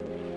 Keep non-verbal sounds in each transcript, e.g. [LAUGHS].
you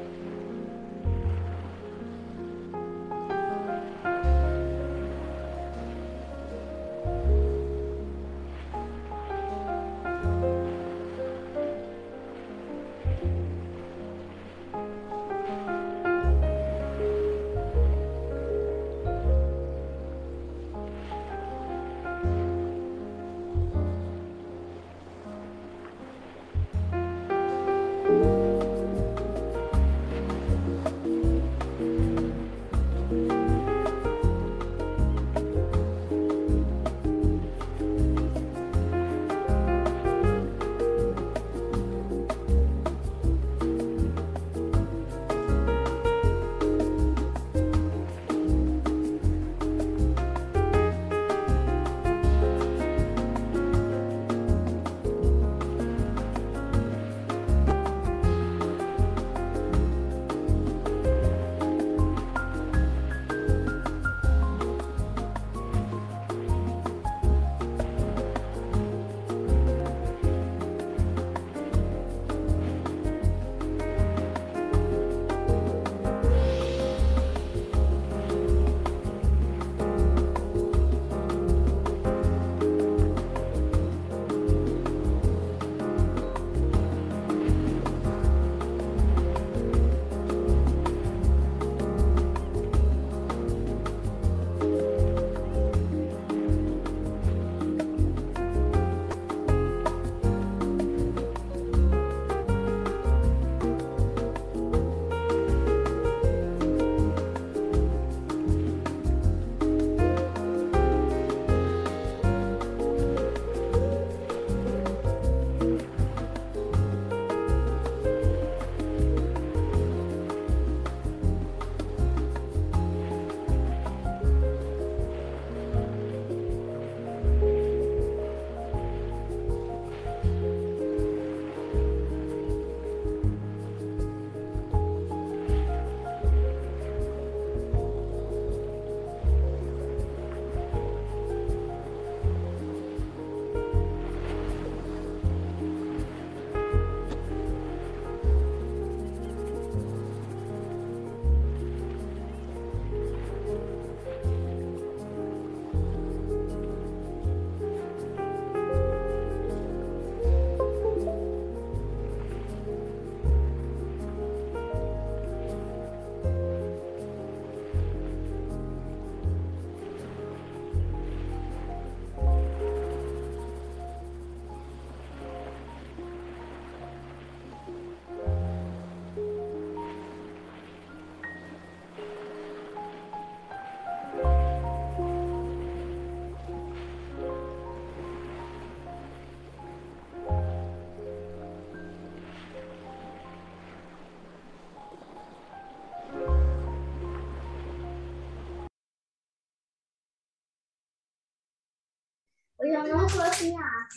Eu não trouxe a água.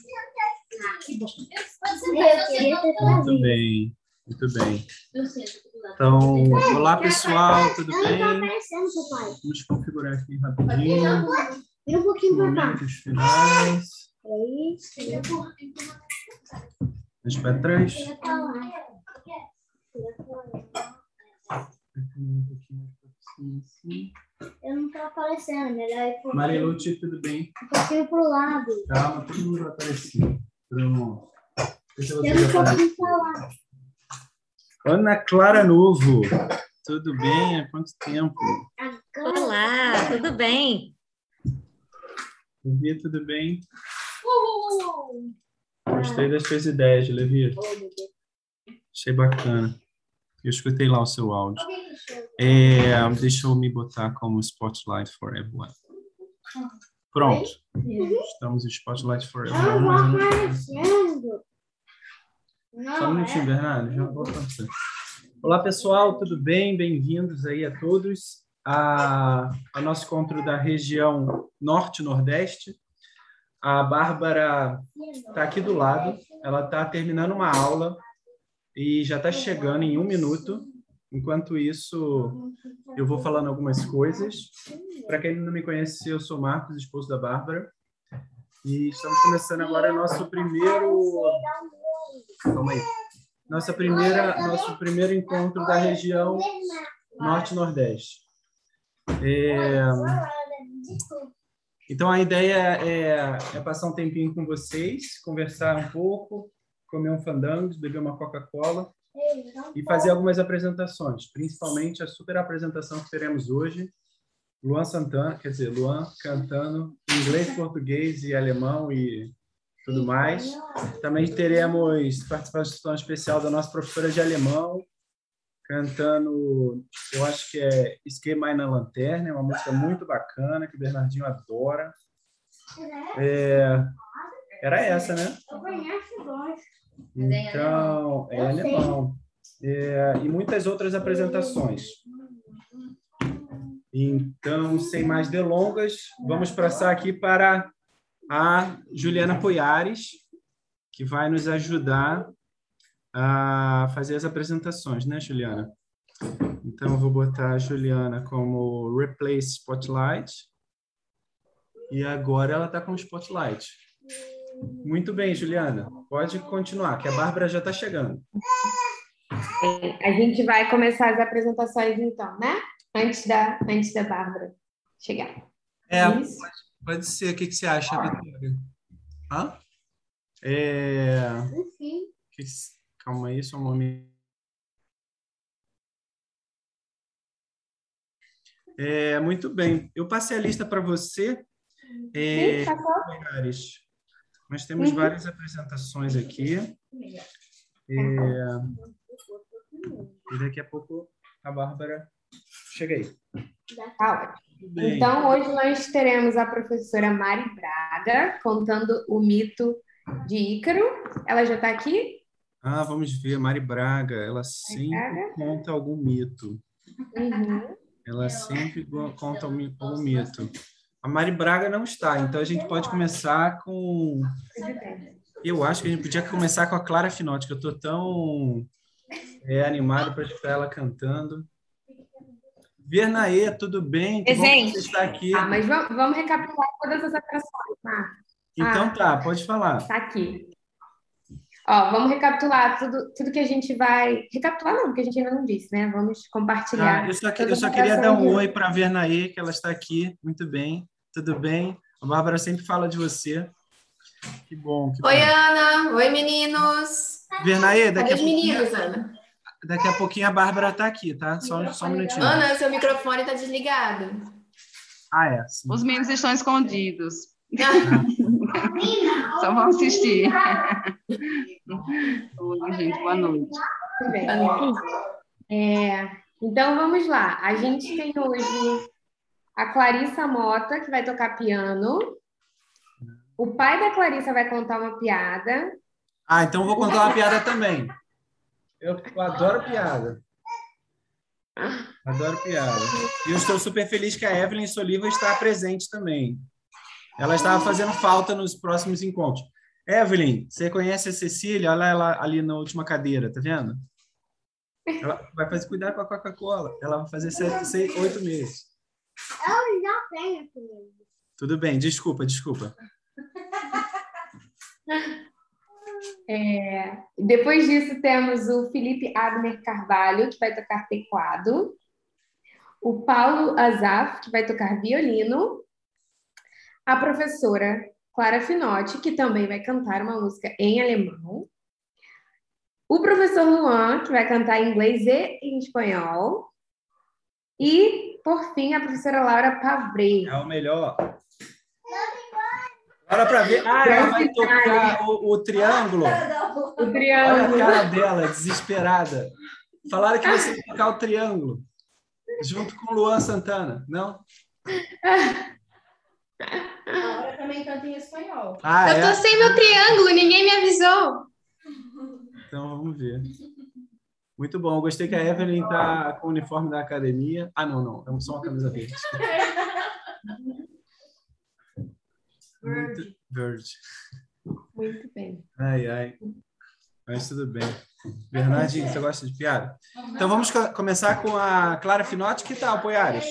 que bom. Eu queria ter Muito bem, muito bem. Então, olá pessoal, tudo bem? Vamos configurar aqui rapidinho. Vira um pouquinho pra cá. Momentos finais. Vamos para trás. Um pouquinho mais pra cima, assim. Eu não tô aparecendo, melhor ir pro- Marilute, tudo bem? um pouquinho pro lado. Calma, todo mundo vai aparecer. Pronto. Deixa Eu não lá. Ana Clara Novo, tudo bem? Há quanto tempo? Agora. Olá, tudo bem? Levi, tudo bem? Uh! Gostei das suas ideias, Levi. Achei bacana. Eu escutei lá o seu áudio. É, deixa eu me botar como Spotlight for Everyone. Pronto. Estamos em Spotlight for Eu Everyone. aparecendo. Só um Não, minutinho, é. Bernardo. Já vou acontecer. Olá, pessoal. Tudo bem? Bem-vindos aí a todos a, ao nosso encontro da região Norte-Nordeste. A Bárbara está aqui do lado. Ela está terminando uma aula e já está chegando em um minuto. Enquanto isso, eu vou falando algumas coisas. Para quem não me conhece, eu sou Marcos, esposo da Bárbara. E estamos começando agora nosso primeiro. Calma aí. nossa primeira, nosso primeiro encontro da região Norte-Nordeste. É, então, a ideia é, é passar um tempinho com vocês, conversar um pouco, comer um fandangos, beber uma Coca-Cola e fazer algumas apresentações, principalmente a super apresentação que teremos hoje. Luan Santana, quer dizer, Luan cantando inglês, português e alemão e tudo mais. Também teremos participação especial da nossa professora de alemão, cantando, eu acho que é Esquema na Lanterna, é uma música muito bacana, que o Bernardinho adora. É, era essa, né? Eu conheço dois. Então, é alemão. É, e muitas outras apresentações. Então, sem mais delongas, vamos passar aqui para a Juliana Poiares, que vai nos ajudar a fazer as apresentações, né, Juliana? Então, eu vou botar a Juliana como Replace Spotlight. E agora ela está com o Spotlight. Muito bem, Juliana. Pode continuar, que a Bárbara já está chegando. É, a gente vai começar as apresentações então, né? Antes da, antes da Bárbara chegar. É, pode, pode ser. O que, que você acha, Vitória? Hã? É... Enfim. que- Calma aí, só um momento. É, muito bem. Eu passei a lista para você, é, Sim, passou? Nós temos Uhum. várias apresentações aqui. É, e daqui a pouco a Bárbara chega aí. Tá ótimo. Então, hoje nós teremos a professora Mari Braga contando o mito de Ícaro. Ela já está aqui? Ah, vamos ver, Mari Braga, ela sempre Braga. conta algum mito. Uhum. Ela sempre conta um algum mito. A Mari Braga não está, então a gente pode começar com. Eu acho que a gente podia começar com a Clara Finotti, que eu estou tão é, animado para escutar ela cantando. Vernaê, tudo bem? Que bom que Presente. você está aqui. Ah, mas vamos, vamos recapitular todas as atrações, Mar. Então tá, pode falar. Tá aqui. Ó, vamos recapitular tudo, tudo que a gente vai. Recapitular não, porque a gente ainda não disse, né? Vamos compartilhar. Ah, eu só, que- eu só queria dar um de oi para a Vernaê, que ela está aqui. Muito bem, tudo bem? A Bárbara sempre fala de você. Que bom. Que Oi, bom. Ana. Oi, meninos. Vernaê, daqui Cadê a, meninos, Ana? daqui a pouquinho a Bárbara está aqui, tá? Só, só um minutinho. Ana, seu microfone tá desligado. Ah, é. sim. Os meninos estão escondidos. Ah, [LAUGHS] Só vão assistir. Oi, gente, boa noite. Tudo bem. É, então vamos lá. A gente tem hoje a Clarissa Mota, que vai tocar piano. O pai da Clarissa vai contar uma piada. Ah, então vou contar uma piada também. Eu, adoro piada. Adoro piada. E eu estou super feliz que a Evelyn Soliva está presente também. Ela estava fazendo falta nos próximos encontros. Evelyn, você conhece a Cecília? Olha ela ali na última cadeira, tá vendo? Ela vai fazer cuidar com a Coca-Cola. Ela vai fazer sete, seis, oito meses. Eu já tenho comigo. Tudo bem, desculpa, desculpa. [LAUGHS] É, depois disso, temos o Felipe Abner Carvalho, que vai tocar teclado. O Paulo Azaf, que vai tocar violino. A professora Clara Finotti, que também vai cantar uma música em alemão. O professor Luan, que vai cantar em inglês e em espanhol. E, por fim, a professora Laura Pavrei. É o melhor. Olha para ver. Ah, ela vai tocar o, o triângulo. O Olha a triângulo. cara dela, desesperada. Falaram que você ia tocar o triângulo. Junto com o Luan Santana, não? Laura também canta em espanhol. Ah, Eu tô é? sem meu triângulo, ninguém me avisou. Então vamos ver. Muito bom. Gostei que a Evelyn tá com o uniforme da academia. Ah, não, não. É só uma camisa verde. Muito verde. Muito bem. Ai, ai. Mas tudo bem. Bernardinho, você gosta de piada? Então vamos co- começar com a Clara Finotti. Que tal, Poiares?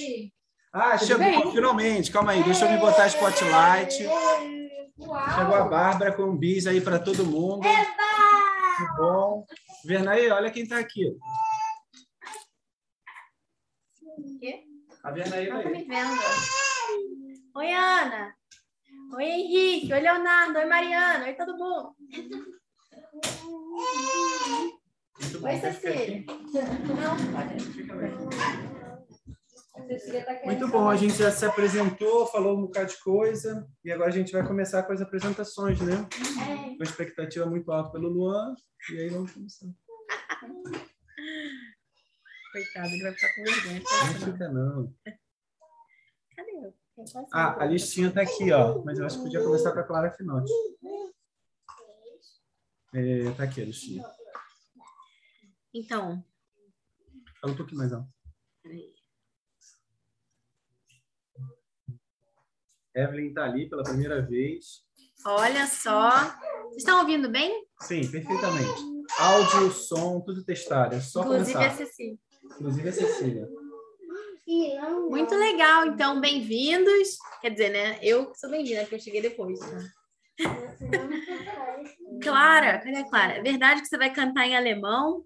Ah, Tudo chegou bem. finalmente. Calma aí, deixa eu me botar spotlight. Chegou a Bárbara com um bis aí para todo mundo. Que bom. Vernaí, olha quem está aqui. quê? A Vernaí tá me vendo. Oi, Ana. Oi, Henrique. Oi, Leonardo. Oi, Mariana. Oi, todo mundo. Muito bom. Oi, Cecília. Não, pode. Fica bem. Muito bom, a gente já se apresentou, falou um bocado de coisa, e agora a gente vai começar com as apresentações, né? É. Com a expectativa muito alta pelo Luan, e aí vamos começar. [LAUGHS] Coitado, ele vai ficar com vergonha. Não fica, não. Cadê eu? Ah, a listinha tá aqui, ó, mas eu acho que podia começar com a Clara Finotti. É, tá aqui a listinha. Então, Fala um pouquinho mais alto. peraí. Evelyn tá ali pela primeira vez. olha só. Vocês estão ouvindo bem? Sim, perfeitamente. Áudio, som, tudo testado. É só Inclusive a começar. Cecília. Inclusive a Cecília. Muito legal, então, bem-vindos. Quer dizer, né? Eu sou bem-vinda, porque eu cheguei depois. tá? Clara, cadê a Clara? É verdade que você vai cantar em alemão?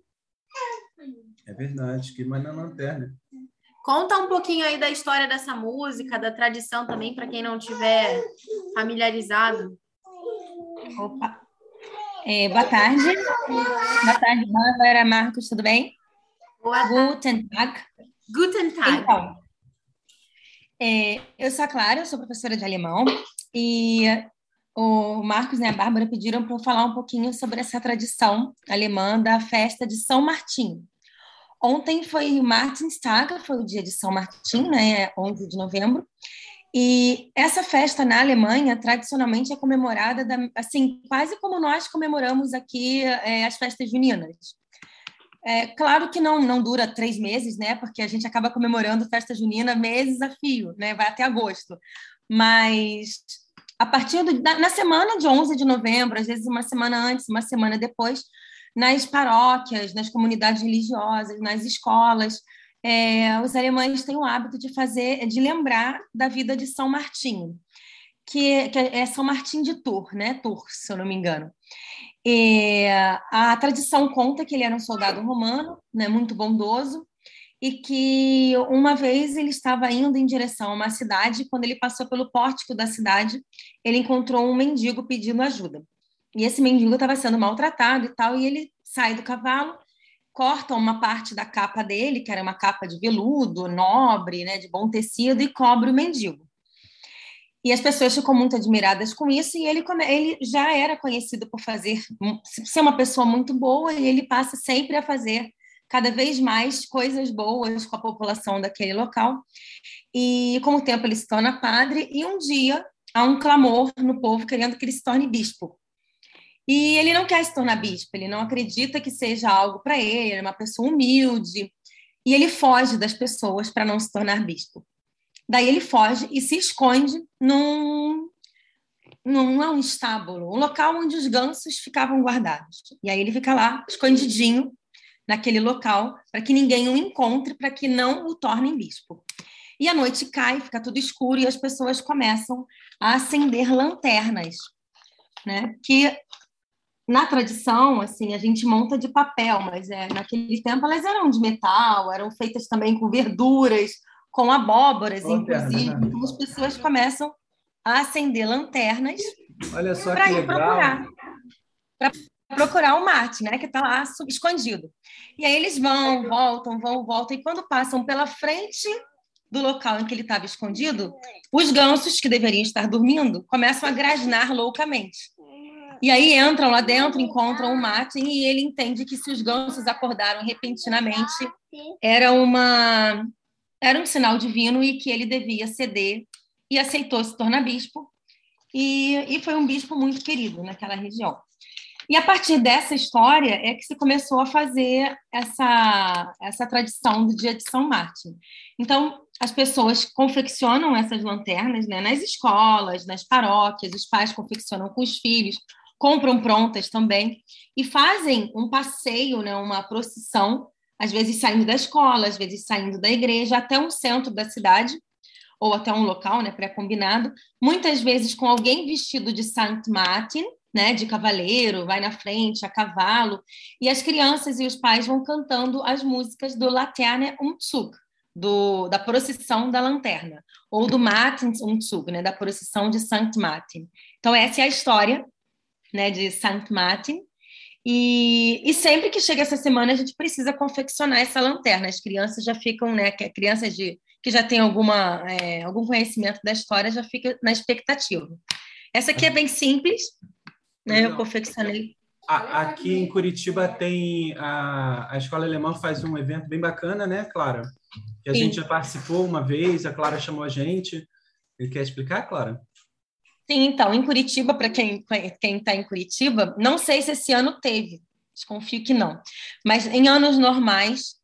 É verdade, que mais na lanterna. Conta um pouquinho aí da história dessa música, da tradição também, para quem não tiver familiarizado. Opa. É, boa tarde. Boa tarde, Bárbara, Marcos, tudo bem? Boa Guten Tag. Guten Tag. Então, é, eu sou a Clara, eu sou professora de alemão e o Marcos e a Bárbara pediram para eu falar um pouquinho sobre essa tradição alemã da festa de São Martim. Ontem foi Martinstag, foi o dia de São Martim, né, 11 de novembro, e essa festa na Alemanha, tradicionalmente, é comemorada, da, assim, quase como nós comemoramos aqui é, as festas juninas. É, claro que não, não dura três meses, né? Porque a gente acaba comemorando festa junina meses a fio, né? Vai até agosto. Mas a partir do, da, na semana de 11 de novembro, às vezes uma semana antes, uma semana depois, nas paróquias, nas comunidades religiosas, nas escolas, é, os alemães têm o hábito de fazer, de lembrar da vida de São Martinho, que, que é São Martim de Tours, né? Tours, se eu não me engano. A tradição conta que ele era um soldado romano, né, muito bondoso, e que uma vez ele estava indo em direção a uma cidade, quando ele passou pelo pórtico da cidade, ele encontrou um mendigo pedindo ajuda. E esse mendigo estava sendo maltratado e tal, e ele sai do cavalo, corta uma parte da capa dele, que era uma capa de veludo, nobre, né, de bom tecido, e cobre o mendigo. E as pessoas ficam muito admiradas com isso, e ele, ele já era conhecido por fazer ser uma pessoa muito boa, e ele passa sempre a fazer cada vez mais coisas boas com a população daquele local. E com o tempo ele se torna padre, e um dia há um clamor no povo querendo que ele se torne bispo. E ele não quer se tornar bispo, ele não acredita que seja algo para ele, ele é uma pessoa humilde, e ele foge das pessoas para não se tornar bispo. Daí ele foge e se esconde num, num, é um estábulo, um local onde os gansos ficavam guardados. E aí ele fica lá, escondidinho, naquele local, para que ninguém o encontre, para que não o tornem bispo. E a noite cai, fica tudo escuro e as pessoas começam a acender lanternas, né? Que na tradição, assim, a gente monta de papel, mas é, naquele tempo elas eram de metal, eram feitas também com verduras, com abóboras, Lanterna, inclusive. né? Então as pessoas começam a acender lanternas Olha só para que ir legal. procurar. Para procurar o mate, né? Que está lá escondido. E aí eles vão, voltam, vão, voltam, e quando passam pela frente do local em que ele estava escondido, os gansos, que deveriam estar dormindo, começam a grasnar loucamente. E aí entram lá dentro, encontram o Martin e ele entende que se os gansos acordaram repentinamente, era uma era um sinal divino e que ele devia ceder e aceitou se tornar bispo. E, e foi um bispo muito querido naquela região. E a partir dessa história é que se começou a fazer essa, essa tradição do dia de São Martin. Então, as pessoas confeccionam essas lanternas né, nas escolas, nas paróquias, os pais confeccionam com os filhos, compram prontas também, e fazem um passeio, né, uma procissão, às vezes saindo da escola, às vezes saindo da igreja, até um centro da cidade, ou até um local né, pré-combinado, muitas vezes com alguém vestido de Saint Martin, né, de cavaleiro, vai na frente, a cavalo, e as crianças e os pais vão cantando as músicas do Laterne Umzug, do, da procissão da lanterna, ou do Martins Umzug, né, da procissão de Sankt Martin. Então, essa é a história né, de Sankt Martin, e, e, sempre que chega essa semana, a gente precisa confeccionar essa lanterna. As crianças já ficam, né? Crianças de, que já têm alguma, é, algum conhecimento da história já fica na expectativa. Essa aqui é bem simples, né? Eu confeccionei. Aqui em Curitiba tem a, a escola alemã faz um evento bem bacana, né, Clara? Que a Sim. gente já participou uma vez, a Clara chamou a gente. Ele quer explicar, Clara? Sim, então, em Curitiba, para quem está em Curitiba, não sei se esse ano teve, desconfio que não. Mas em anos normais,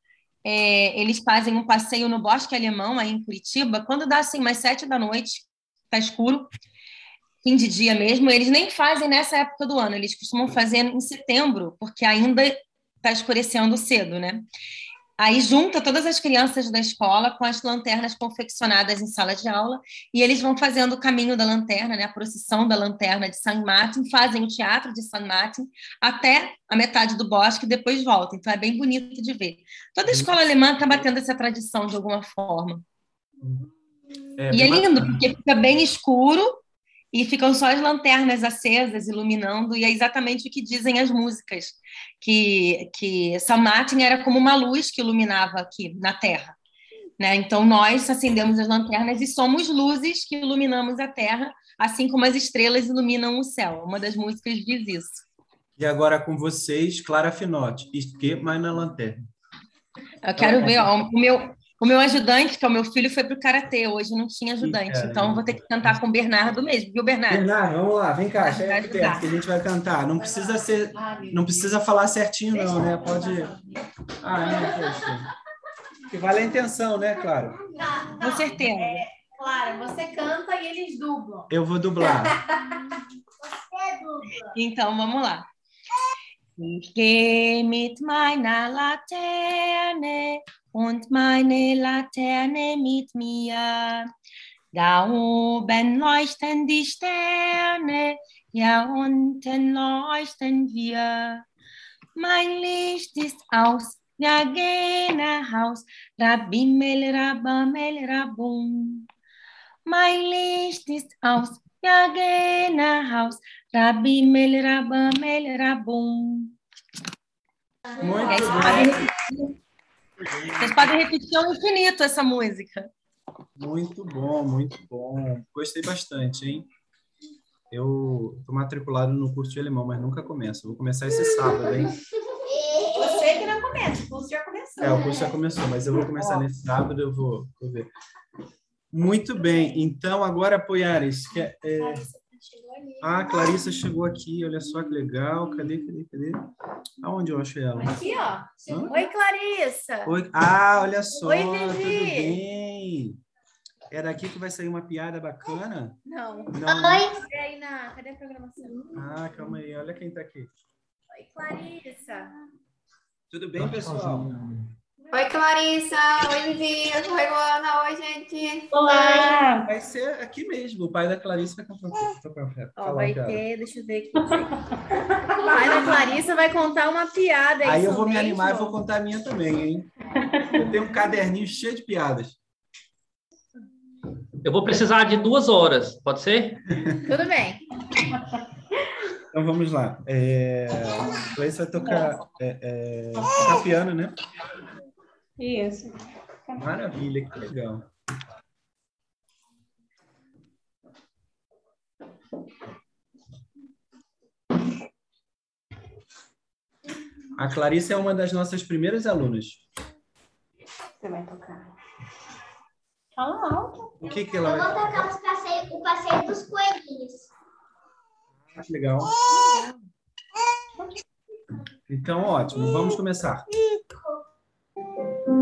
é, eles fazem um passeio no Bosque Alemão, aí em Curitiba, quando dá assim, mais sete da noite, está escuro, fim de dia mesmo, eles nem fazem nessa época do ano, eles costumam fazer em setembro, porque ainda está escurecendo cedo, né? Aí junta todas as crianças da escola com as lanternas confeccionadas em sala de aula e eles vão fazendo o caminho da lanterna, né, a procissão da lanterna de San Martin, fazem o teatro de San Martin até a metade do bosque e depois voltam. Então é bem bonito de ver. Toda a escola alemã acaba tendo essa tradição de alguma forma. É, e é lindo, porque fica bem escuro e ficam só as lanternas acesas iluminando, e é exatamente o que dizem as músicas, que, que San Martin era como uma luz que iluminava aqui na Terra. Né? Então, nós acendemos as lanternas e somos luzes que iluminamos a Terra, assim como as estrelas iluminam o céu. Uma das músicas diz isso. E agora com vocês, Clara Finotti, que mais na lanterna. Eu quero ver, ó, o meu, o meu ajudante, que é o meu filho, foi para o Karatê. Hoje não tinha ajudante. Sim, então, vou ter que cantar com o Bernardo mesmo, viu, Bernardo? Bernardo, vamos lá, vem cá, chega aqui perto que a gente vai cantar. Não precisa ser, não precisa falar certinho, não, né? Pode. Ah, não, poxa. Que vale a intenção, né, claro? Com certeza. É, claro, você canta e eles dublam. Eu vou dublar. [LAUGHS] você dubla. Então, vamos lá. Ich gehe mit meiner Laterne und meine Laterne mit mir. Da oben leuchten die Sterne, ja unten leuchten wir. Mein Licht ist aus, ja geh nach Haus, Rabimmel, Rabamel, Rabum. Mein Licht ist aus, ja geh nach Haus, Rabimel, Rabamel, Rabum. Muito bem. Vocês podem repetir ao infinito essa música. Muito bom, muito bom. Gostei bastante, hein? Eu estou matriculado no curso de alemão, mas nunca começo. Vou começar esse sábado, hein? Você que não começa, o curso já começou. É, o curso já começou, mas eu vou começar nesse sábado, eu vou, vou ver. Muito bem, então agora, Poiares, que é, é ah, a Clarissa chegou aqui, olha só que legal. Cadê, cadê, cadê? Aonde eu achei ela? Aqui, ó. Hã? Oi, Clarissa. Oi. Ah, olha só, Oi, tudo bem? É daqui que vai sair uma piada bacana? Não. Não. Oi. Aí na... Cadê a programação? Ah, calma aí, olha quem tá aqui. Oi, Clarissa. Tudo bem, pessoal? Oi, Clarissa. Oi, Vivi. Oi, Luana. Oi, gente. Olá. Vai ser aqui mesmo. O pai da Clarissa vai contar. Ó, vai ter, deixa eu ver aqui. O pai da Clarissa vai contar uma piada. é Aí eu vou me animar e vou contar a minha também, hein? Eu tenho um caderninho cheio de piadas. Eu vou precisar de duas horas, pode ser? Tudo bem. Então vamos lá. É... A Clarissa vai tocar, é, é... tocar piano, né? Isso. Maravilha, que legal. A Clarissa é uma das nossas primeiras alunas. Você vai tocar. Fala alto. O que, que Eu ela vou vai tocar os passeio, o passeio dos coelhinhos. Ah, que legal. Então, ótimo. Vamos começar. Parabéns,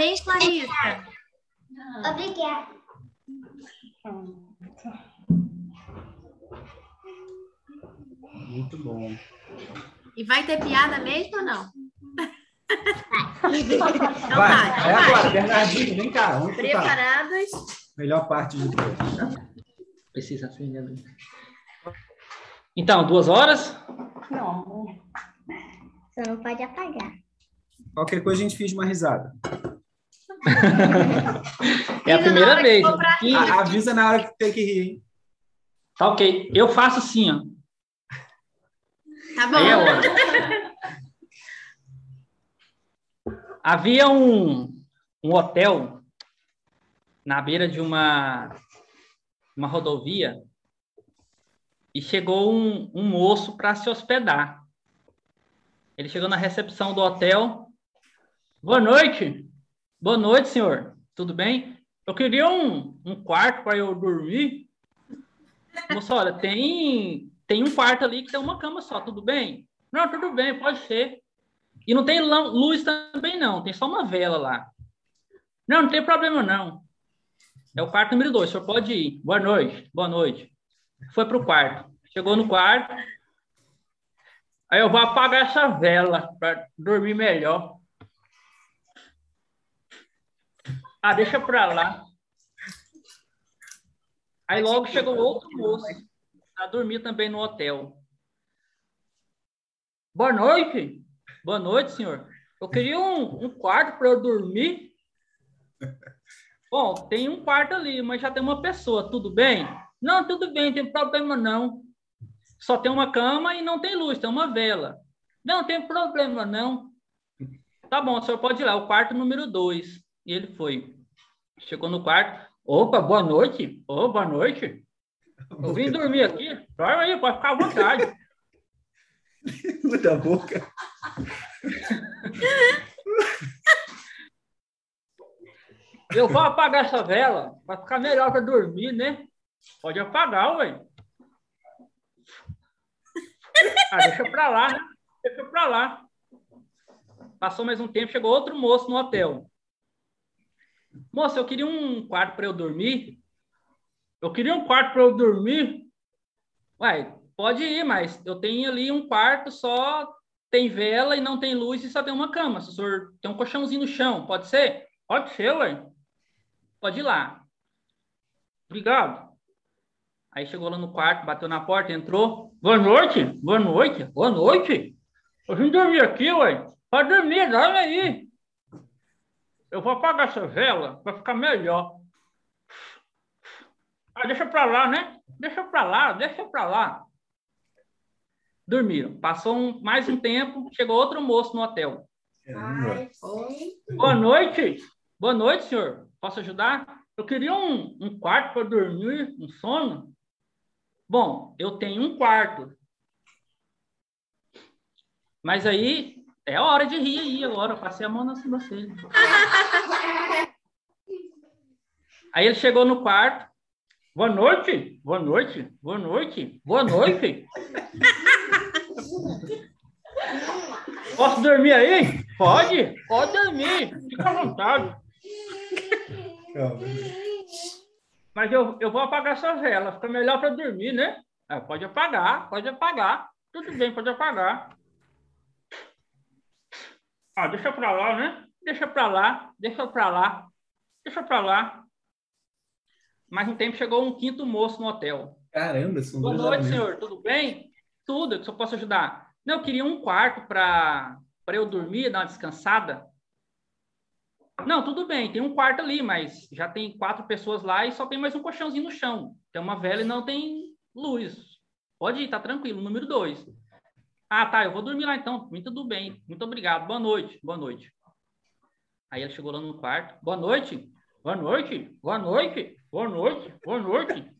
Parabéns, Clarissa. Obrigada. Muito bom. E vai ter piada mesmo ou não? Então Vai, tá, é então vai. agora, Bernardinho, vem cá, vamos escutar. Preparadas? Melhor parte de tudo. Precisa acender. Então, duas horas? Não. Você não pode apagar. Qualquer coisa a gente finge uma risada. [LAUGHS] É a primeira vez. A- avisa na hora que tem que rir, hein? Tá ok. Eu faço assim, ó. Tá bom. Aí é hora. Havia um, um hotel na beira de uma, uma rodovia e chegou um, um moço para se hospedar. Ele chegou na recepção do hotel. Boa noite. Boa noite, senhor. Tudo bem? Eu queria um, um quarto para eu dormir. Moço, olha, tem, tem um quarto ali que tem uma cama só, tudo bem? Não, tudo bem, pode ser. E não tem luz também, não, tem só uma vela lá. Não, não tem problema, não. É o quarto número dois, o senhor pode ir. Boa noite, boa noite. Foi para o quarto. Chegou no quarto. Aí eu vou apagar essa vela para dormir melhor. Ah, deixa para lá. Aí logo chegou outro moço a dormir também no hotel. Boa noite. Boa noite, senhor. Eu queria um, um quarto para eu dormir. Bom, tem um quarto ali, mas já tem uma pessoa. Tudo bem? Não, tudo bem, não tem problema não. Só tem uma cama e não tem luz, tem uma vela. Não, tem problema não. Tá bom, o senhor pode ir lá, o quarto número dois. E ele foi. Chegou no quarto. Opa, boa noite. Ô, boa noite. Eu vim dormir aqui. Dorme aí, pode ficar à vontade. [LAUGHS] Muda a boca. Eu vou apagar essa vela para ficar melhor para dormir, né? Pode apagar, ué. Ah, deixa pra lá, né? Deixa pra lá. Passou mais um tempo, chegou outro moço no hotel. Moço, eu queria um quarto para eu dormir. Eu queria um quarto para eu dormir. Ué, pode ir, mas eu tenho ali um quarto só, tem vela e não tem luz e só tem uma cama. O senhor tem um colchãozinho no chão, pode ser? Pode ser, ué. Pode ir lá. Obrigado. Aí chegou lá no quarto, bateu na porta, entrou. Boa noite, boa noite, boa noite. Eu vim dormir aqui, ué. Pode dormir, dorme aí. Eu vou apagar essa vela para ficar melhor. Ah, deixa pra lá, né? Deixa pra lá, deixa pra lá. Dormiram. Passou um- mais um tempo, chegou outro moço no hotel. Boa noite. Boa noite, senhor. Posso ajudar? Eu queria um, um quarto para dormir, um sono. Bom, eu tenho um quarto. Mas aí é hora de rir aí agora. Eu passei a mão na sobrancelha. Aí ele chegou no quarto. Boa noite, boa noite, boa noite, boa noite. Posso dormir aí? Pode, pode dormir, fica à vontade. Mas eu, eu vou apagar essa vela, fica melhor para dormir, né? Ah, pode apagar, pode apagar. Tudo bem, pode apagar. Ah, deixa pra lá, né? Deixa pra lá, deixa pra lá, deixa pra lá. Mais um tempo chegou um quinto moço no hotel. Caramba, são Boa noite, senhor. Tudo bem? Tudo, que eu posso ajudar. Não, eu queria um quarto para eu dormir, dar uma descansada. Não, tudo bem, tem um quarto ali, mas já tem quatro pessoas lá e só tem mais um colchãozinho no chão. Tem uma vela e não tem luz. Pode ir, tá tranquilo. Número dois. Ah, tá, eu vou dormir lá então. Muito tudo bem. Muito obrigado. Boa noite. Boa noite. Aí ele chegou lá no quarto. Boa noite. Boa noite. Boa noite. Boa noite. Boa noite.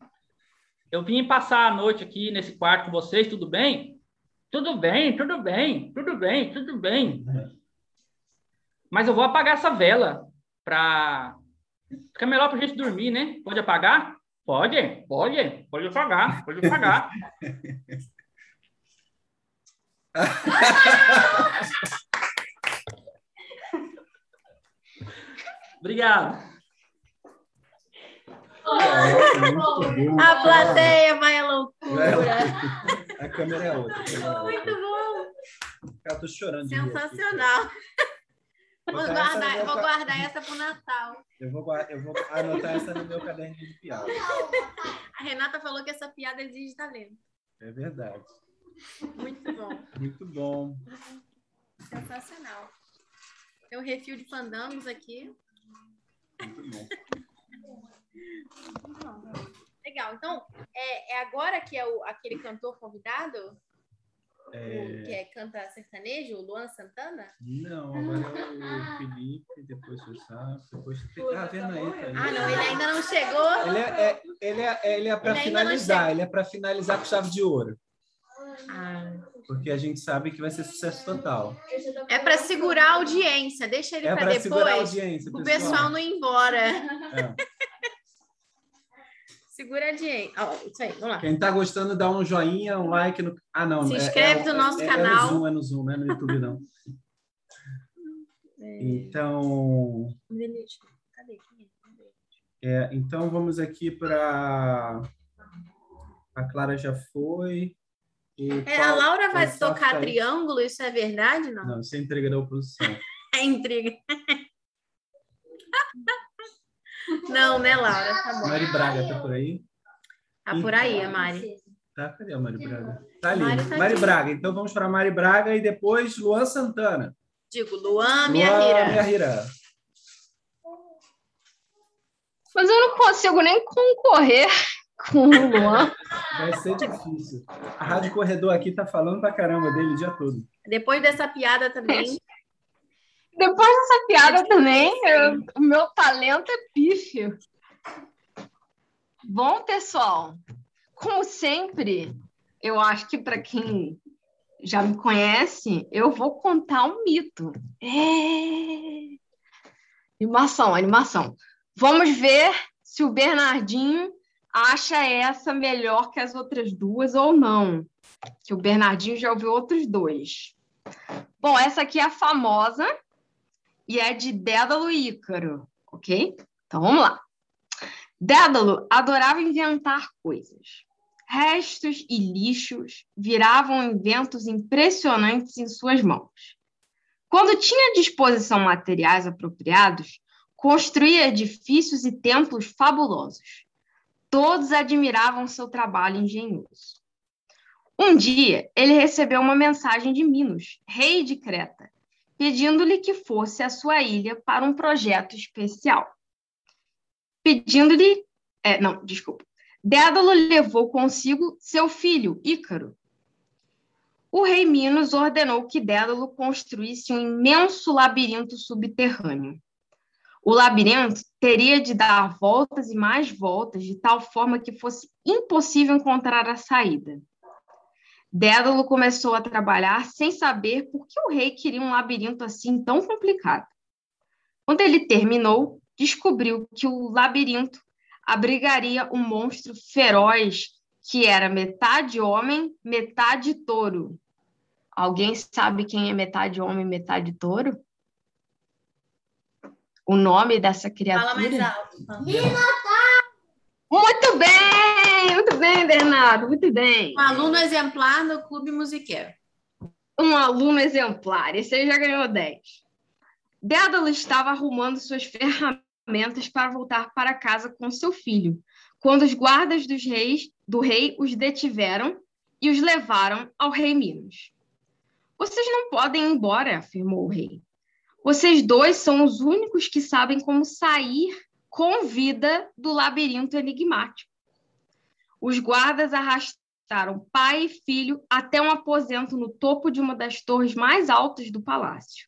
Eu vim passar a noite aqui nesse quarto com vocês, tudo bem? Tudo bem, tudo bem, tudo bem, tudo bem. Mas eu vou apagar essa vela para ficar melhor para a gente dormir, né? Pode apagar? Pode, pode, pode apagar, pode apagar. [LAUGHS] Obrigado. É, muito. A plateia vai à loucura. A câmera é outra. câmera é outra. Muito bom. Cara, tô chorando. Sensacional. Vou essa guardar, meu vou ca- guardar essa pro Natal. Eu vou, eu vou anotar essa no meu caderno de piada. A Renata falou que essa piada exige talento. É verdade. Muito bom. Muito bom. Sensacional. Tem um refil de fandangos aqui. Muito bom. Legal. Então, é, é agora que é o, aquele cantor convidado? O É, que é, canta sertanejo, o Luan Santana? Não, agora é o Felipe, depois o Sapo, depois tem ah, a Vernaí tá aí. Ah, não, ele ainda não chegou. Ele é, é- ele é, ele é para finalizar, ele é para finalizar com chave de ouro, Ah. porque a gente sabe que vai ser sucesso total. É para segurar a audiência. Deixa ele É para para segurar a depois. audiência, O pessoal. pessoal não ir embora. É. [LAUGHS] Segura a audiência. Ó, isso aí, vamos lá. Quem tá gostando, dá um joinha, um like no. Ah, não. Se é- inscreve é- no nosso é- canal. É no Zoom, é no Zoom, não é no YouTube, não. Então, é? Cadê? é, então vamos aqui para. A Clara já foi. E É, a Laura vai tocar tá aí. triângulo, isso é verdade? Não. Não, isso é entrega da oposição. [LAUGHS] É intriga. [LAUGHS] Não, né, Laura? Tá bom. Mari Braga tá por aí? Tá por aí, a Mari. Tá, cadê a Mari Braga? Tá ali. Mari Mari, tá aqui. Braga. Então vamos para Mari Braga e depois Luan Santana. Digo, Luan, minha Luan Rira. Miahira. Mas eu não consigo nem concorrer com o Luan. Vai ser difícil. A Rádio Corredor aqui tá falando pra caramba dele o dia todo. Depois dessa piada também. Depois dessa piada também, eu- o meu talento é pífio. Bom, pessoal, como sempre, eu acho que para quem já me conhece, eu vou contar um mito. É... Animação, animação. Vamos ver se o Bernardinho acha essa melhor que as outras duas ou não. Que o Bernardinho já ouviu outros dois. Bom, essa aqui é a famosa e é de Dédalo e Ícaro, ok? Então vamos lá. Dédalo adorava inventar coisas. Restos e lixos viravam inventos impressionantes em suas mãos. Quando tinha à disposição materiais apropriados, construía edifícios e templos fabulosos. Todos admiravam seu trabalho engenhoso. Um dia, ele recebeu uma mensagem de Minos, rei de Creta, pedindo-lhe que fosse à sua ilha para um projeto especial. Pedindo-lhe. é, não, desculpa. Dédalo levou consigo seu filho, Ícaro. O rei Minos ordenou que Dédalo construísse um imenso labirinto subterrâneo. O labirinto teria de dar voltas e mais voltas, de tal forma que fosse impossível encontrar a saída. Dédalo começou a trabalhar sem saber por que o rei queria um labirinto assim tão complicado. Quando ele terminou, descobriu que o labirinto abrigaria um monstro feroz que era metade homem, metade touro. Alguém sabe quem é metade homem, metade touro? O nome dessa criatura? Fala mais alto. Muito bem, muito bem, Bernardo, muito bem. Um aluno exemplar no Clube Musiqueiro. Um aluno exemplar, esse aí já ganhou 10. Dédalo estava arrumando suas ferramentas para voltar para casa com seu filho, quando os guardas dos reis, do rei os detiveram e os levaram ao rei Minos. Vocês não podem ir embora, afirmou o rei. Vocês dois são os únicos que sabem como sair com vida do labirinto enigmático. Os guardas arrastaram pai e filho até um aposento no topo de uma das torres mais altas do palácio.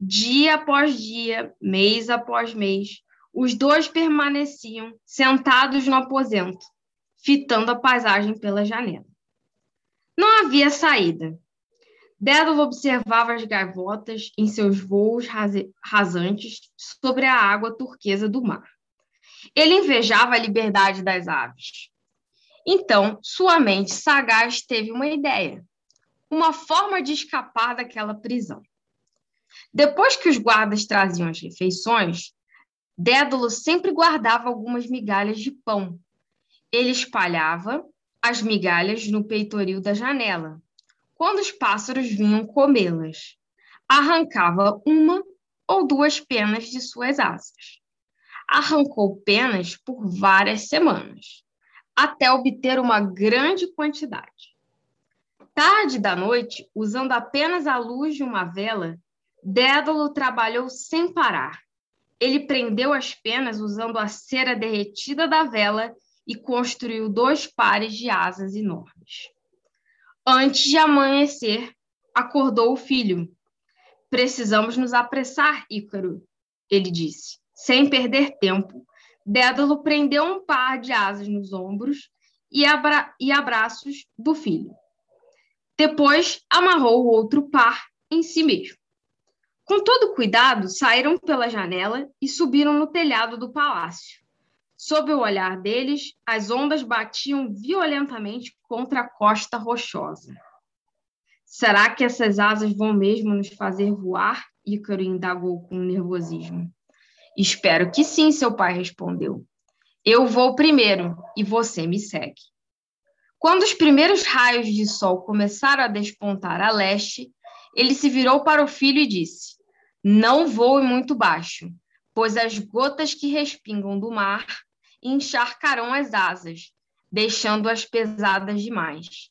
Dia após dia, mês após mês, os dois permaneciam sentados no aposento, fitando a paisagem pela janela. Não havia saída. Dédalo observava as gaivotas em seus voos rasantes sobre a água turquesa do mar. Ele invejava a liberdade das aves. Então, sua mente sagaz teve uma ideia, uma forma de escapar daquela prisão. Depois que os guardas traziam as refeições, Dédalo sempre guardava algumas migalhas de pão. Ele espalhava as migalhas no peitoril da janela. Quando os pássaros vinham comê-las, arrancava uma ou duas penas de suas asas. Arrancou penas por várias semanas, até obter uma grande quantidade. Tarde da noite, usando apenas a luz de uma vela, Dédalo trabalhou sem parar. Ele prendeu as penas usando a cera derretida da vela e construiu dois pares de asas enormes. Antes de amanhecer, acordou o filho. Precisamos nos apressar, Ícaro, ele disse. Sem perder tempo, Dédalo prendeu um par de asas nos ombros e, abra e abraços do filho. Depois, amarrou o outro par em si mesmo. Com todo cuidado, saíram pela janela e subiram no telhado do palácio. Sob o olhar deles, as ondas batiam violentamente contra a costa rochosa. Será que essas asas vão mesmo nos fazer voar? Ícaro indagou com nervosismo. Espero que sim, seu pai respondeu. Eu vou primeiro e você me segue. Quando os primeiros raios de sol começaram a despontar a leste, ele se virou para o filho e disse: Não voe muito baixo, pois as gotas que respingam do mar encharcarão as asas, deixando-as pesadas demais.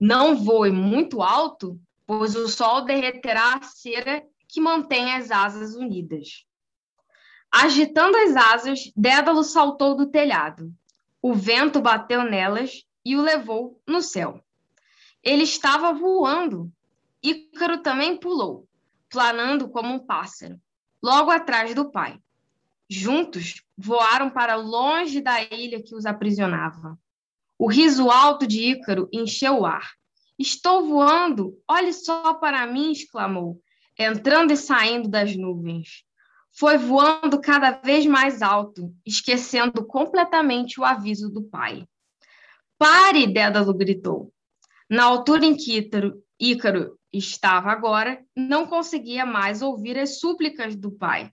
Não voe muito alto, pois o sol derreterá a cera que mantém as asas unidas. Agitando as asas, Dédalo saltou do telhado. O vento bateu nelas e o levou no céu. Ele estava voando. Ícaro também pulou, planando como um pássaro, logo atrás do pai. Juntos, voaram para longe da ilha que os aprisionava. O riso alto de Ícaro encheu o ar. Estou voando, olhe só para mim, exclamou, entrando e saindo das nuvens. Foi voando cada vez mais alto, esquecendo completamente o aviso do pai. Pare, Dédalo gritou. Na altura em que Ícaro, Ícaro estava agora, não conseguia mais ouvir as súplicas do pai.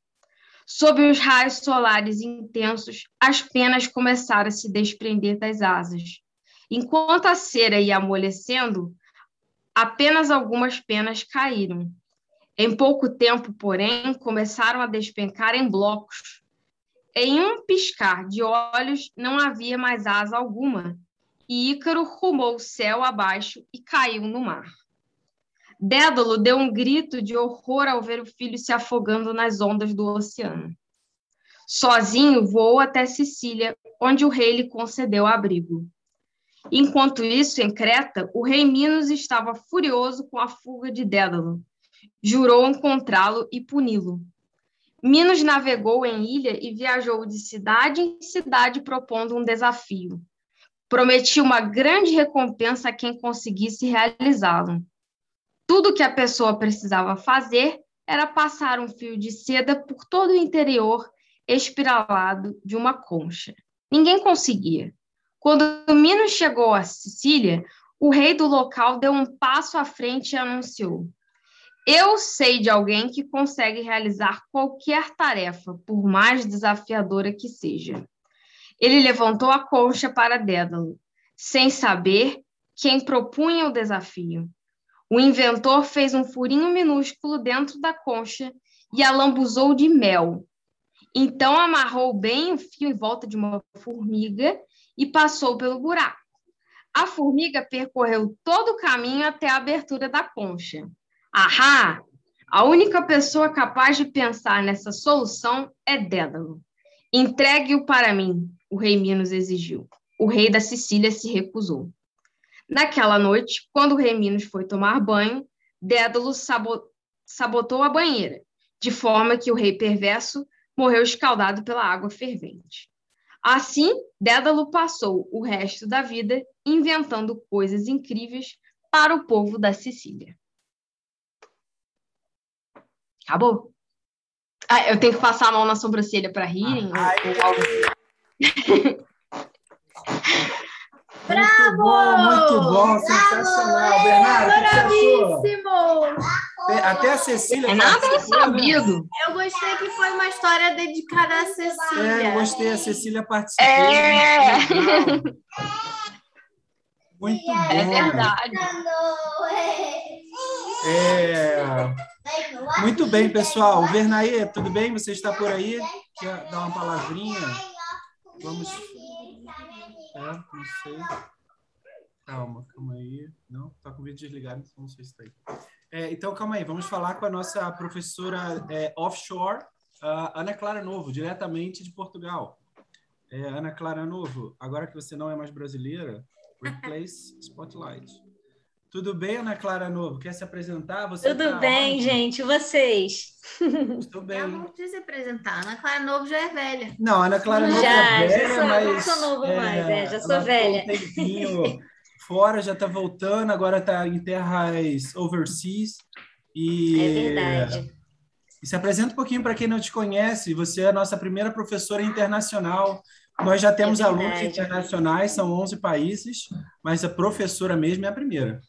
Sob os raios solares intensos, as penas começaram a se desprender das asas. Enquanto a cera ia amolecendo, apenas algumas penas caíram. Em pouco tempo, porém, começaram a despencar em blocos. Em um piscar de olhos, não havia mais asa alguma, e Ícaro rumou o céu abaixo e caiu no mar. Dédalo deu um grito de horror ao ver o filho se afogando nas ondas do oceano. Sozinho voou até Sicília, onde o rei lhe concedeu abrigo. Enquanto isso, em Creta, o rei Minos estava furioso com a fuga de Dédalo. Jurou encontrá-lo e puni-lo. Minos navegou em ilha e viajou de cidade em cidade propondo um desafio. Prometia uma grande recompensa a quem conseguisse realizá-lo. Tudo que a pessoa precisava fazer era passar um fio de seda por todo o interior espiralado de uma concha. Ninguém conseguia. Quando Minos chegou a Sicília, o rei do local deu um passo à frente e anunciou: Eu sei de alguém que consegue realizar qualquer tarefa, por mais desafiadora que seja. Ele levantou a concha para Dédalo, sem saber quem propunha o desafio. O inventor fez um furinho minúsculo dentro da concha e a lambuzou de mel. Então amarrou bem o fio em volta de uma formiga e passou pelo buraco. A formiga percorreu todo o caminho até a abertura da concha. Ahá! A única pessoa capaz de pensar nessa solução é Dédalo. Entregue-o para mim, o rei Minos exigiu. O rei da Sicília se recusou. Naquela noite, quando o rei Minos foi tomar banho, Dédalo sabotou a banheira, de forma que o rei perverso morreu escaldado pela água fervente. Assim, Dédalo passou o resto da vida inventando coisas incríveis para o povo da Sicília. Acabou? Ah, eu tenho que passar a mão na sobrancelha para rirem? Ai, ou, [LAUGHS] assim. Muito bom, muito bom, sensacional. Bernardo, o que você achou? Bravíssimo! Até, a Cecília. É nada né? sabido. Eu gostei que foi uma história dedicada a É, Cecília. eu gostei, a Cecília participou. É. muito. Muito bom. É verdade. É, Muito bem, pessoal. Vernaê, tudo bem? Você está por aí? Quer dar uma palavrinha? Vamos. É, não sei. Calma, calma aí. Não, tá com o vídeo desligado, então não sei se está aí. É, então, calma aí. Vamos falar com a nossa professora é, offshore, Ana Clara Novo, diretamente de Portugal. É, Ana Clara Novo, agora que você não é mais brasileira, Replace Spotlight. Tudo bem, Ana Clara Novo? Quer se apresentar? Você Tudo tá bem, onde? gente? Vocês? Estou bem. Ela não precisa apresentar. Ana Clara Novo já é velha. Não, Ana Clara Novo Já, é já velha, sou- não mas... sou novo mais, é, já sou velha. Um tempinho fora, já está voltando, agora está em terras overseas. E, É verdade. e se apresenta um pouquinho para quem não te conhece. Você é a nossa primeira professora internacional. Nós já temos É alunos internacionais, são 11 países, mas a professora mesmo é a primeira.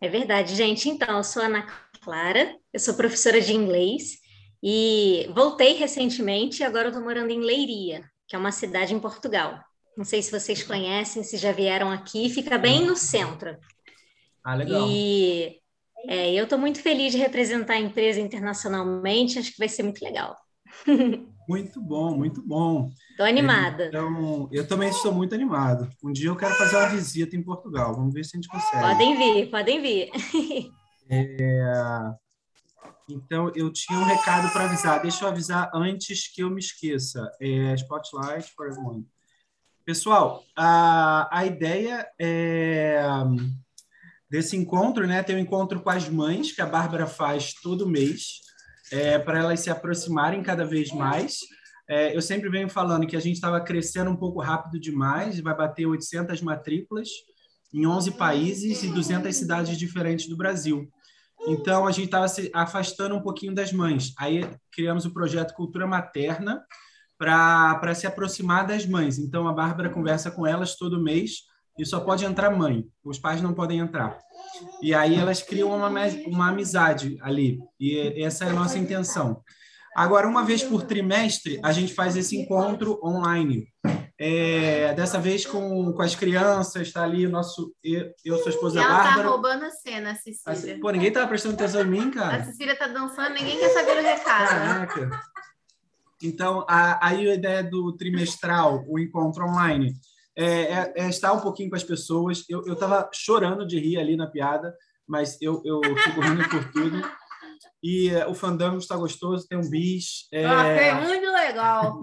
É verdade, gente. Então, eu sou Ana Clara, eu sou professora de inglês e voltei recentemente e agora eu estou morando em Leiria, que é uma cidade em Portugal. Não sei se vocês conhecem, se já vieram aqui, fica bem no centro. Ah, legal. E é, eu estou muito feliz de representar a empresa internacionalmente, acho que vai ser muito legal. [LAUGHS] Muito bom, muito bom. Estou animada. Então, eu também estou muito animado. Um dia eu quero fazer uma visita em Portugal. Vamos ver se a gente consegue. Podem vir, podem vir. [LAUGHS] Então, eu tinha um recado para avisar. Deixa eu avisar antes que eu me esqueça. É, Spotlight for everyone. Pessoal, a, a ideia é, desse encontro, né? Tem um encontro com as mães, que a Bárbara faz todo mês, é, para elas se aproximarem cada vez mais. É, eu sempre venho falando que a gente estava crescendo um pouco rápido demais, vai bater 800 matrículas em 11 países e 200 cidades diferentes do Brasil. Então, a gente estava se afastando um pouquinho das mães. Aí, criamos o projeto Cultura Materna para se aproximar das mães. Então, a Bárbara conversa com elas todo mês e só pode entrar mãe. Os pais não podem entrar. E aí, elas criam uma, uma amizade ali. E essa é a nossa intenção. Agora, uma vez por trimestre, a gente faz esse encontro online. É, dessa vez com, com as crianças, está ali o nosso. Eu, eu sua esposa Ela Bárbara. tá roubando a cena, a A Cecília. Ce- Pô, ninguém tava prestando atenção em mim, A cara. Cecília tá dançando, ninguém quer saber o recado. Caraca. Então, a- aí a ideia do trimestral, o encontro online, é, é- é estar um pouquinho com as pessoas. Eu, eu tava chorando de rir ali na piada, mas eu, eu fico rindo por tudo. E é, o fandango está gostoso, tem um bis. é, Ah, foi muito legal.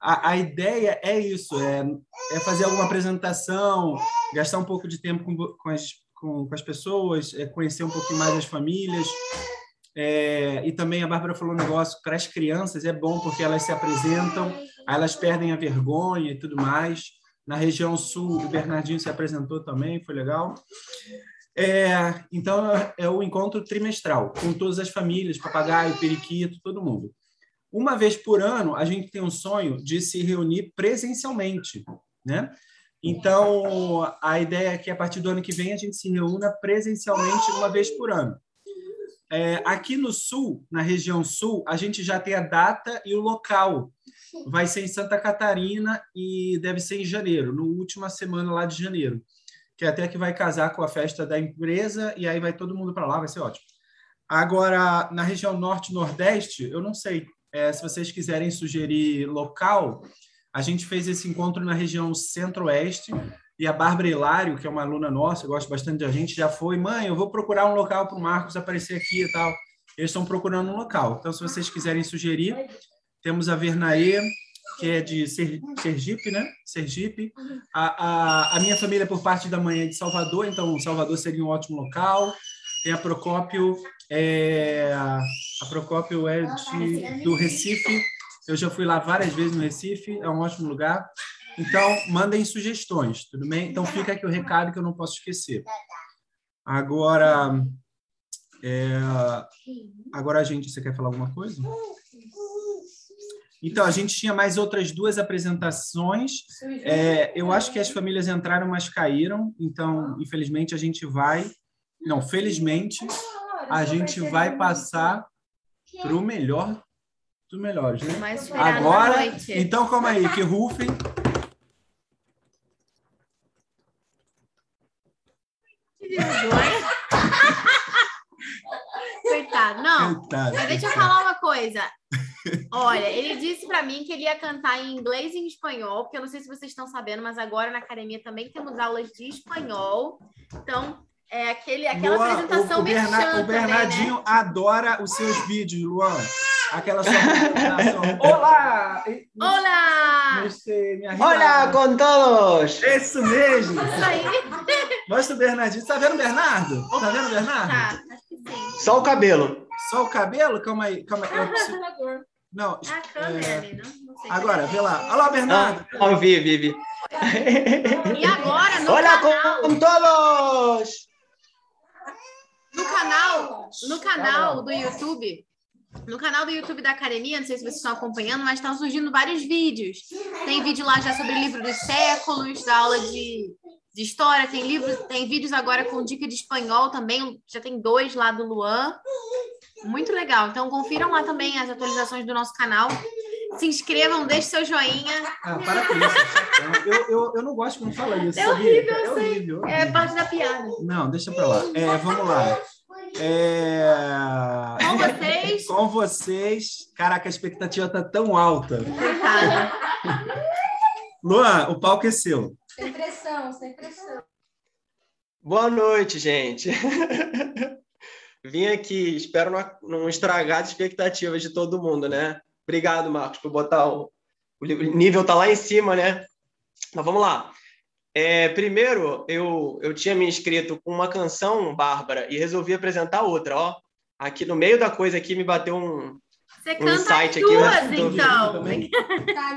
a, a ideia é isso, é, é fazer alguma apresentação, gastar um pouco de tempo com, com, as, com, com as pessoas, é, conhecer um pouquinho mais as famílias. É, e também a Bárbara falou um negócio para as crianças, é bom porque elas se apresentam, elas perdem a vergonha e tudo mais. Na região sul, o Bernardinho se apresentou também, foi legal. É, então, é o encontro trimestral, com todas as famílias, papagaio, periquito, todo mundo. Uma vez por ano, a gente tem um sonho de se reunir presencialmente, né? Então, a ideia é que a partir do ano que vem a gente se reúna presencialmente uma vez por ano. É, aqui no Sul, na região Sul, a gente já tem a data e o local. Vai ser em Santa Catarina e deve ser em janeiro, no última semana lá de janeiro, que é até que vai casar com a festa da empresa e aí vai todo mundo para lá, vai ser ótimo. Agora, na região Norte Nordeste, eu não sei. É, se vocês quiserem sugerir local, a gente fez esse encontro na região Centro-Oeste e a Bárbara Hilário, que é uma aluna nossa, eu gosto bastante da gente, já foi, mãe, eu vou procurar um local para o Marcos aparecer aqui e tal. Eles estão procurando um local. Então, se vocês quiserem sugerir, temos a Vernaê, que é de Ser- Sergipe, né? Sergipe. A, a, a minha família, por parte da mãe, é de Salvador, então Salvador seria um ótimo local. Tem a Procópio, é, a Procópio é de, do Recife. Eu já fui lá várias vezes no Recife, é um ótimo lugar. Então, mandem sugestões, tudo bem? Então, fica aqui o recado que eu não posso esquecer. Agora, é, agora a gente, você quer falar alguma coisa? Então, a gente tinha mais outras duas apresentações. É, eu acho que as famílias entraram, mas caíram. Então, infelizmente, a gente vai Não, felizmente, a gente vai passar para o melhor dos melhores, né? Agora, então calma aí, que rufem. Que vergonha. Coitado. Não, Coitado, mas deixa eu falar uma coisa. Olha, ele disse pra mim que ele ia cantar em inglês e em espanhol, porque eu não sei se vocês estão sabendo, mas agora na academia também temos aulas de espanhol. Então, é aquele, aquela Luan, apresentação o, o, Berna- o também, né? Bernardinho adora os seus vídeos, Luan. Aquela sua apresentação. [LAUGHS] Olá! Olá! Você Hola con todos. Isso mesmo! Isso aí. Mostra o Bernardinho. Tá vendo o Bernardo? Tá vendo o Bernardo? Tá. Só o cabelo. Só o cabelo? Calma aí, calma aí. Eu preciso- Não, A câmera ali, não? Não sei. agora, vê lá. Olha lá o Bernardo. Não, não vi, vi, vi. E agora, no Hola canal, con todos. no canal, no canal do YouTube, no canal do YouTube da academia, não sei se vocês estão acompanhando, mas estão surgindo vários vídeos. Tem vídeo lá já sobre livro dos séculos, da aula de, de história, tem livro, tem vídeos agora com dica de espanhol também, já tem dois lá do Luan. Muito legal. Então confiram lá também as atualizações do nosso canal. Se inscrevam, deixe seu joinha. Ah, para com isso. chatão. Eu, eu, eu não gosto quando fala isso. É sabia? horrível, É eu sei. horrível. É horrível. parte da piada. Não, deixa pra lá. É, vamos lá. É... Com vocês, [LAUGHS] Com vocês. Caraca, a expectativa tá tão alta. coitada. Luan, o palco é seu. Sem pressão, sem pressão. Boa noite, gente. [LAUGHS] Vim aqui, espero não, estragar as expectativas de todo mundo, né? Obrigado, Marcos, por botar o, o nível tá lá em cima, né? Mas vamos lá. É, primeiro, eu, eu tinha me inscrito com uma canção, Bárbara, e resolvi apresentar outra, ó. Aqui no meio da coisa aqui me bateu um, Você um canta insight aqui. duas, né? [LAUGHS] Tô ouvindo então. também.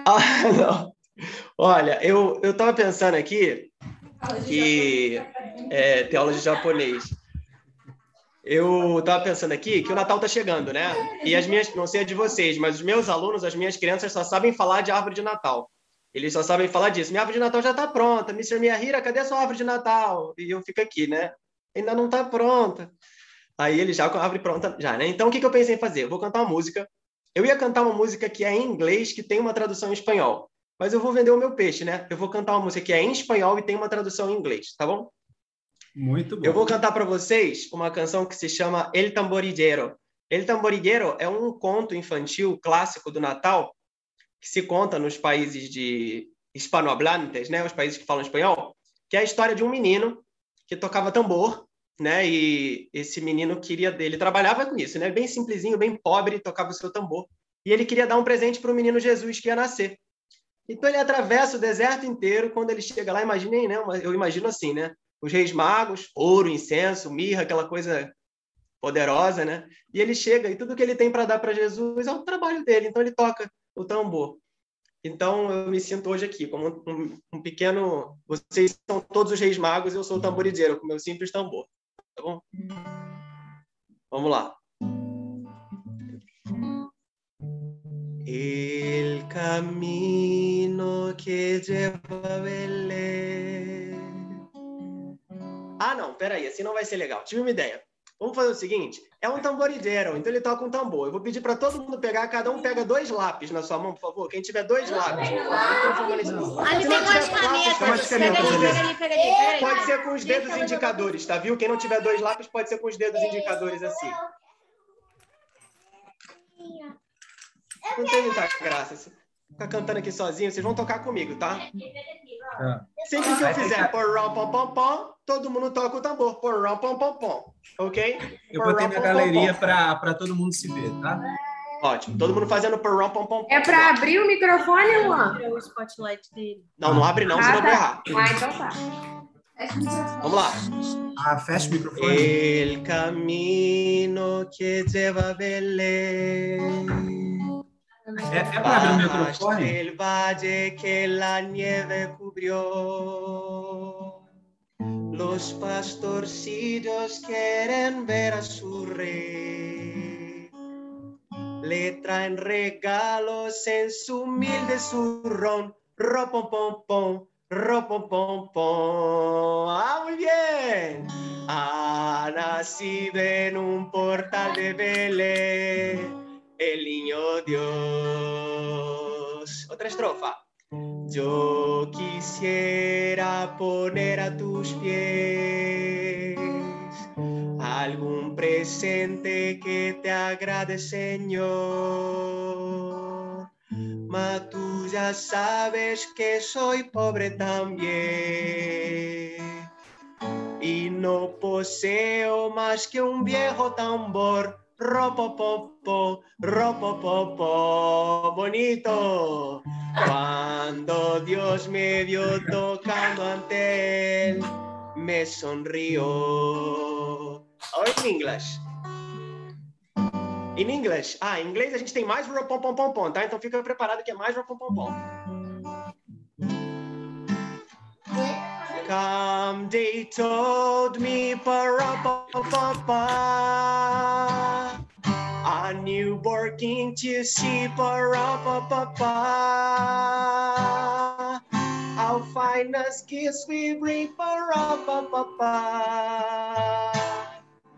Ah, [LAUGHS] não. Olha, eu, eu tava pensando aqui que é, aula de japonês. Eu tava pensando aqui que o Natal tá chegando, né? E as minhas, não sei a de vocês, mas os meus alunos, as minhas crianças só sabem falar de árvore de Natal. Eles só sabem falar disso. Minha árvore de Natal já tá pronta. Mr. Miyahira, cadê a sua árvore de Natal? E eu fico aqui, né? Ainda não tá pronta. Aí ele já com a árvore pronta, já, né? Então o que, que eu pensei em fazer? Eu vou cantar uma música. Eu ia cantar uma música que é em inglês, que tem uma tradução em espanhol. Mas eu vou vender o meu peixe, né? Eu vou cantar uma música que é em espanhol e tem uma tradução em inglês, tá bom? Muito bom. Eu vou cantar para vocês uma canção que se chama El Tamborillero. El Tamborillero é um conto infantil clássico do Natal que se conta nos países de hispanohablantes, né, os países que falam espanhol, que é a história de um menino que tocava tambor, né, e esse menino queria ele trabalhava com isso, né, bem simplesinho, bem pobre, tocava o seu tambor, e ele queria dar um presente para o menino Jesus que ia nascer. Então ele atravessa o deserto inteiro, quando ele chega lá, imaginem, né, eu imagino assim, né, os reis magos, ouro, incenso, mirra, aquela coisa poderosa, né? E ele chega e tudo que ele tem para dar para Jesus é o trabalho dele. Então ele toca o tambor. Então eu me sinto hoje aqui como um, um pequeno. Vocês são todos os reis magos, eu sou o tamborizeiro com meu simples tambor. Tá bom? Vamos lá. El camino que lleva a Belém. Ah, não, peraí, assim não vai ser legal. Tive uma ideia. Vamos fazer o seguinte: é um tamborideiro, então ele toca um tambor. Eu vou pedir para todo mundo pegar, cada um pega dois lápis na sua mão, por favor. Quem tiver dois lápis. Ali tem umas canetas. Pega ali, pega ali. pega ali. Pode ser com os dedos indicadores, tá? Viu? Quem não tiver dois lápis pode ser com os dedos indicadores assim. Não tem muita graça. Você Ficar cantando aqui sozinho, vocês vão tocar comigo, tá? Tá. Sempre que eu fizer porrão, pom, pom, pom, todo mundo toca o tambor. Porrão, pom, pom, pom. Ok? Eu botei na galeria para todo mundo se ver, tá? Ótimo. Todo mundo fazendo porrão, pom, pom, pom. É para abrir o microfone, Luan? O spotlight dele. Não, não abre não, senão eu vou errar. Ah, então tá. Vamos lá. Ah, fecha o microfone. El camino que lleva a Belén. El valle que la nieve cubrió. Los pastorcillos quieren ver a su rey. Le traen regalos en su humilde zurrón. Ro pom pom pom, Ropopompom. Ah, muy bien. Ha nacido en un portal de Belén el niño Dios. Otra estrofa. Yo quisiera poner a tus pies algún presente que te agrade, Señor. Ma tú ya sabes que soy pobre también y no poseo más que un viejo tambor. Ropopopo, ropopopo, bonito. Cuando Dios me vio tocando ante él, me sonrió. Ahora em inglês. Em inglês. Ah, em inglês a gente tem mais ropopompom, tá? Então fica preparado que é mais ropopompom. Come, they told me, pa-ra-pa-pa-pa. A you working to see pa pa pa pa. Our I'll kiss we bring pa pa pa pa.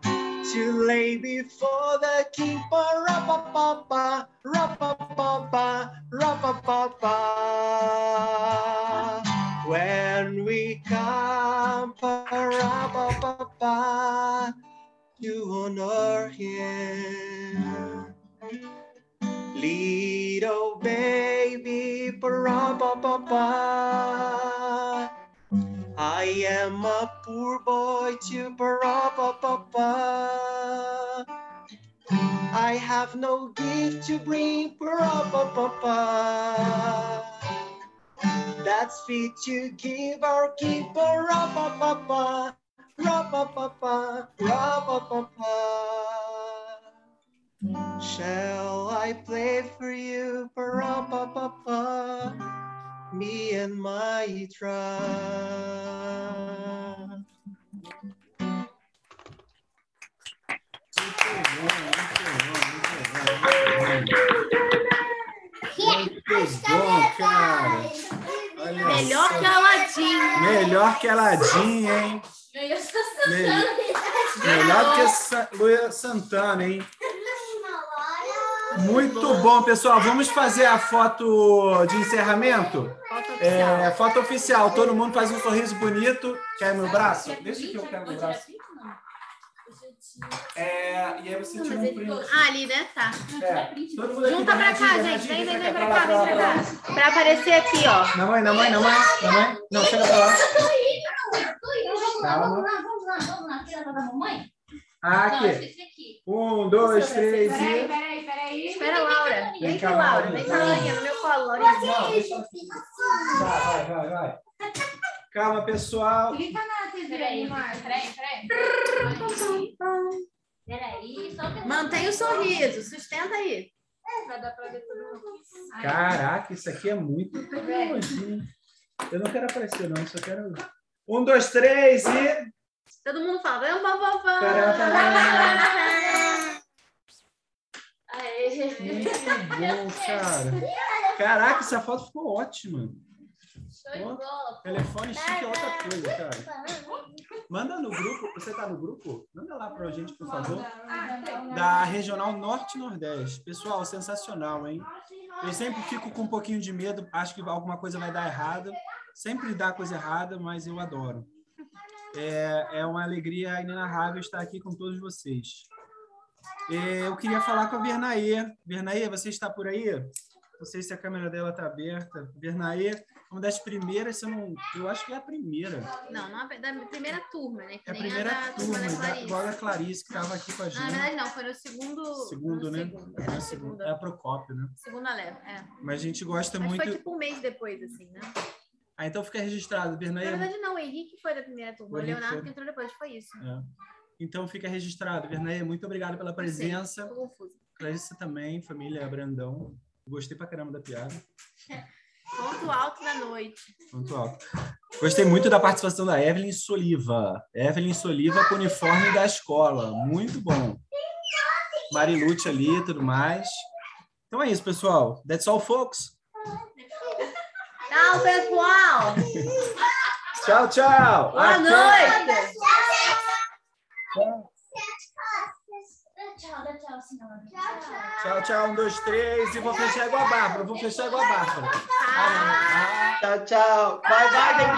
To lay before the king pa pa pa pa pa Ra pa pa pa. ra-ba-ba-ba. When we come pa pa pa pa you honor him. Little baby, ba ba ba ba. I am a poor boy to ba ba ba ba. I have no gift to bring, ba ba ba ba. That's fit to give our keeper, ba ba ba ba ra-pa-pa-pa, ra-pa-pa-pa. Shall I play for you, ra-pa-pa-pa, me and my tribe? Muito bom, cara. Olha Melhor só. que Aladim. Melhor que Aladim, hein? Me- Melhor que Sa Luia Santana, hein? Muito bom, pessoal. Vamos fazer a foto de encerramento? Foto oficial. É, foto oficial. Todo mundo faz um sorriso bonito. Quer meu braço? Deixa que eu quero meu braço. É, e aí você tira um print. Ah, ali, né? Tá. É, todo mundo aqui, Junta pra Bernardinho, cá, gente. Bernardinho, Vem, vem, vem pra pra cá, vem lá, pra lá. cá. Pra aparecer aqui, ó. Na mãe, na mãe, na mãe, na mãe. Não, chega pra lá. Calma. Vamos lá, vamos lá, vamos lá. Tira da mamãe? Ah, Não, aqui. Um, dois, três Peraí, e. peraí, peraí. Espera, Laura. Vem cá, Laura. Vem cá, Laurinha, no meu colo, Laurinha. Não, vai, vai, vai. Calma, pessoal. Clica na TV aí, Marcos. Peraí, peraí. Peraí, só que Mantém o sorriso. Sustenta aí. Vai dar pra ver. Aí. Caraca, isso aqui é muito tecnologia. Eu não quero aparecer, não, só quero. Um, dois, três e. Todo mundo fala. Vamos, vamos, vamos. Aê. Muito bom, cara. Caraca, essa foto ficou ótima. Show de bola. Telefone chique é outra coisa, cara. Manda no grupo. Você tá no grupo? Manda lá pra gente, por favor. Da Regional Norte Nordeste. Pessoal, sensacional, hein? Eu sempre fico com um pouquinho de medo, acho que alguma coisa vai dar errado. Sempre dá coisa errada, mas eu adoro. É, é uma alegria inenarrável estar aqui com todos vocês. É, eu queria falar com a Vernaê. Vernaê, você está por aí? Não sei se a câmera dela está aberta. Vernaê, uma das primeiras, se eu, não, eu acho que é a primeira. Não, não é da primeira turma, né? Que É a primeira da turma, da da, Clarice. a Clarice, que estava aqui com a Não, na gente. verdade, não. Foi no segundo... Segundo, no né? Segundo, é, É a no segunda. É a Procópio, né? Segunda leva, é. Mas a gente gosta Mas muito. foi tipo um mês depois, assim, né? Ah, então fica registrado, Na Vernaê. verdade, não. O Henrique foi da primeira turma. O O, Leonardo foi. que entrou depois. Foi isso. É. Então fica registrado. Vernaê, muito obrigado pela presença. Confusa. Clarice também, família Brandão. Gostei pra caramba da piada. [LAUGHS] Ponto alto da noite. Muito alto. Gostei muito da participação da Evelyn Soliva. Evelyn Soliva com o uniforme da escola. Muito bom. Marilute ali e tudo mais. Então é isso, pessoal. That's all, folks. Tchau, pessoal. Tchau, tchau. Boa Até- noite. Tchau, tchau. Um, dois, três. E vou fechar igual a Bárbara. Vou fechar igual a Bárbara. Tchau, tchau. Bye, bye,